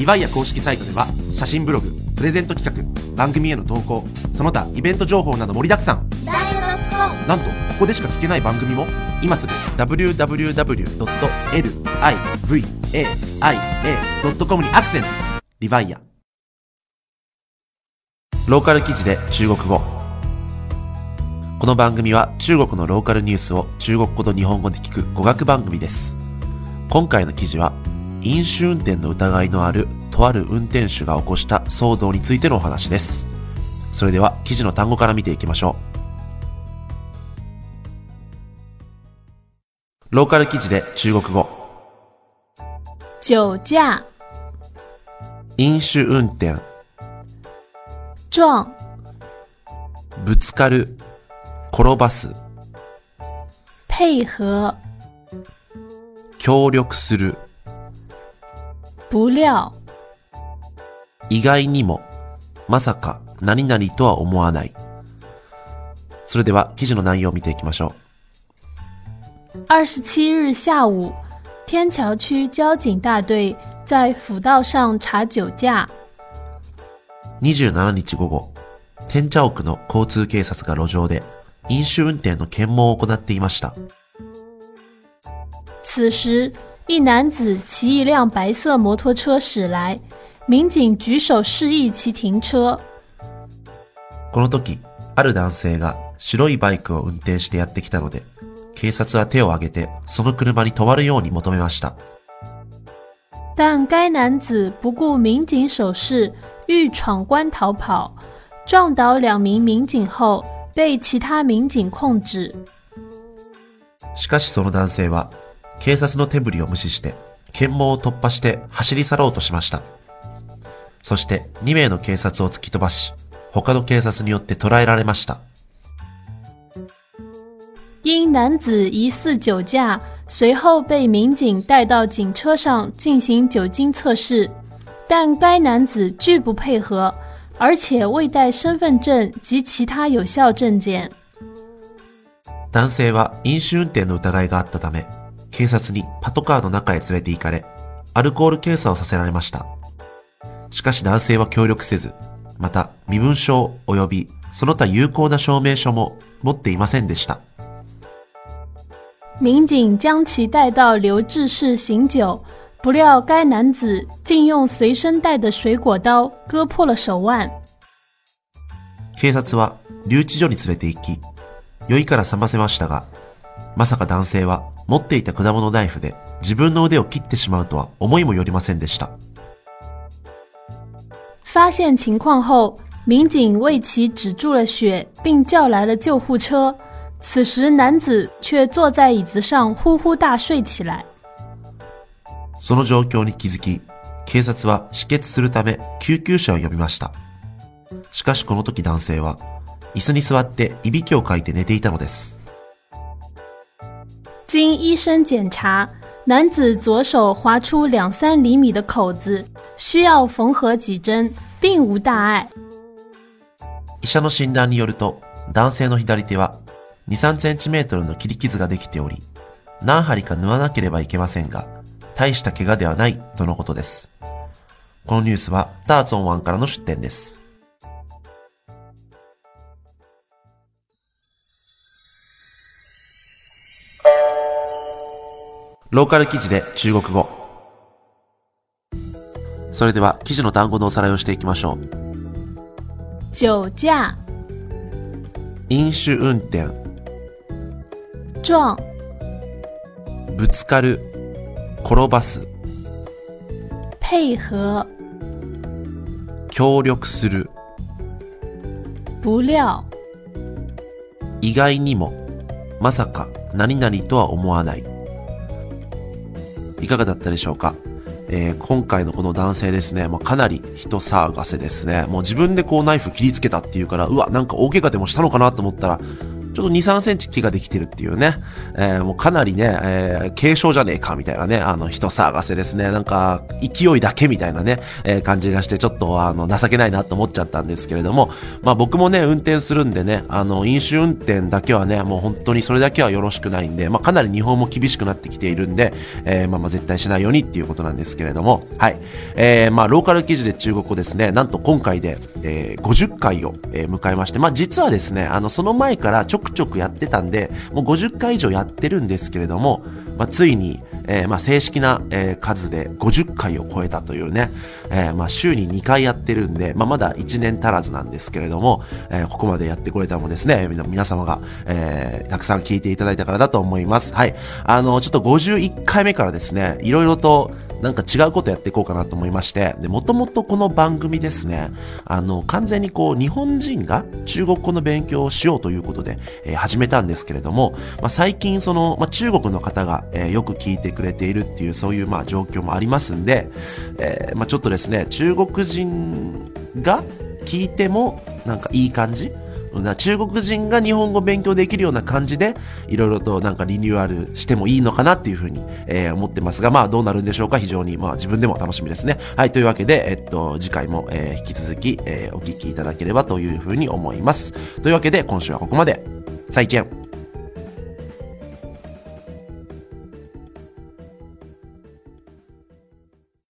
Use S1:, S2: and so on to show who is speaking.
S1: リヴァイア公式サイトでは写真ブログプレゼント企画番組への投稿その他イベント情報など盛りだくさん。なんとここでしか聞けない番組も。今すぐ www.livaia.com にアクセス。リヴァイア。ローカル記事で中国語。この番組は中国のローカルニュースを中国語と日本語で聞く語学番組です。今回の記事は飲酒運転の疑いのあるとある運転手が起こした騒動についてのお話です。それでは記事の単語から見ていきましょう。ローカル記事で中国語。
S2: 酒驾、
S1: 飲酒運転。
S2: 撞、
S1: ぶつかる。転ばす。
S2: 配合、
S1: 協力する
S2: 不料、
S1: 意外にもまさか何々とは思わない。それでは記事の内容を見ていきましょ
S2: 二十七日下午，天桥区交警大队在辅道上查酒驾。
S1: う27日午後天茶奥の交通警察が路上で飲酒運転の検問を行っていました。
S2: 此时，一男子骑一辆白色摩托车驶来，民警举手示意其停车。
S1: この時ある男性が白いバイクを運転してやってきたので警察は手を挙げてその車に止まるように求めました
S2: 但该男子不顾民警手势，欲闯关逃跑，撞倒两名民警后被其他民警控制。
S1: しかしその男性は 警察の手振りを無視して検問を突破して走り去ろうとしました。そして2名の警察を突き飛ばし他の警察によって捕らえられました。
S2: 因男子疑似酒驾，随后被民警带到警车上进行酒精测试，但该男子拒不配合，而且未带身份证及其他有效证件。
S1: 男性は飲酒運転の疑いがあったため、警察にパトカーの中へ連れて行かれ、アルコール検査をさせられました。しかし男性は協力せず、また身分証及びその他有効な証明書も持っていませんでした。
S2: 民警将其带到留置室醒酒，不料该男子竟用随身带的水果刀割破了手腕。
S1: 警察は留置所に連れて行き、酔いから覚ませましたが、まさか男性は持っていた果物ナイフで自分の腕を切ってしまうとは思いもよりませんでした。
S2: 发现情况后，民警为其止住了血，并叫来了救护车。此时，男子却坐在椅子上呼呼大睡起来。
S1: その状況に気づき、警察は止血するため救急車を呼びました。しかしこの時男性は椅子に座っていびきをかいて寝ていたのです。
S2: 经医生检查，男子左手划出两三厘米的口子，需要缝合几针，并无大碍。
S1: 医者の診断によると、男性の左手は2、3センチメートルの切り傷ができており、何針か縫わなければいけませんが、大した怪我ではないとのことです。このニュースはダーツオンワンからの出展です。ローカル記事で中国語。それでは記事の単語のおさらいをしていきましょう。
S2: 酒驾、
S1: 飲酒運転、
S2: 撞、
S1: ぶつかる、転ばす、
S2: 配合、
S1: 協力する、
S2: 不料、
S1: 意外にも、まさか何々とは思わない。いかがだったでしょうか？えー今回のこの男性ですね、まあ、かなり人騒がせですね。もう自分でこうナイフ切りつけたっていうから、うわ、なんか大怪我でもしたのかなと思ったら、ちょっと2、3センチ木ができてるっていうね、えー、もうかなりね、えー、軽症じゃねえかみたいなね、あの、人騒がせですね、なんか、勢いだけみたいなね、えー、感じがして、ちょっと、あの、情けないなと思っちゃったんですけれども、まあ僕もね、運転するんでね、あの、飲酒運転だけはね、もう本当にそれだけはよろしくないんで、まあかなり日本も厳しくなってきているんで、えー、まあまあ絶対しないようにっていうことなんですけれども、はい。えー、まあローカル記事で中国語ですね、なんと今回で、えー、50回を、えー、迎えまして、まあ実はですね、あの、その前からちょくちょくやってたんで、もう50回以上やってるんですけれども、まあついに、えー、まあ正式な、えー、数で50回を超えたというね、えー、まあ週に2回やってるんで、まあまだ1年足らずなんですけれども、え、ここまでやってこれたのもですね、皆様が、え、たくさん聞いていただいたからだと思います。はい。あの、ちょっと51回目からですね、いろいろと、なんか違うことやっていこうかなと思いまして、で、もともとこの番組ですね、あの、完全にこう、日本人が中国語の勉強をしようということで、えー、始めたんですけれども、まあ、最近その、まあ、中国の方が、えー、よく聞いてくれているっていう、そういうまあ状況もありますんで、えー、まあ、ちょっとですね、中国人が聞いても、なんかいい感じな中国人が日本語勉強できるような感じで、いろいろとなんかリニューアルしてもいいのかなっていうふうに、えー、思ってますが、まあどうなるんでしょうか？非常に、まあ自分でも楽しみですね。はい、というわけで、えっと、次回も、えー、引き続き、えー、お聞きいただければというふうに思います。というわけで、今週はここまで。再见。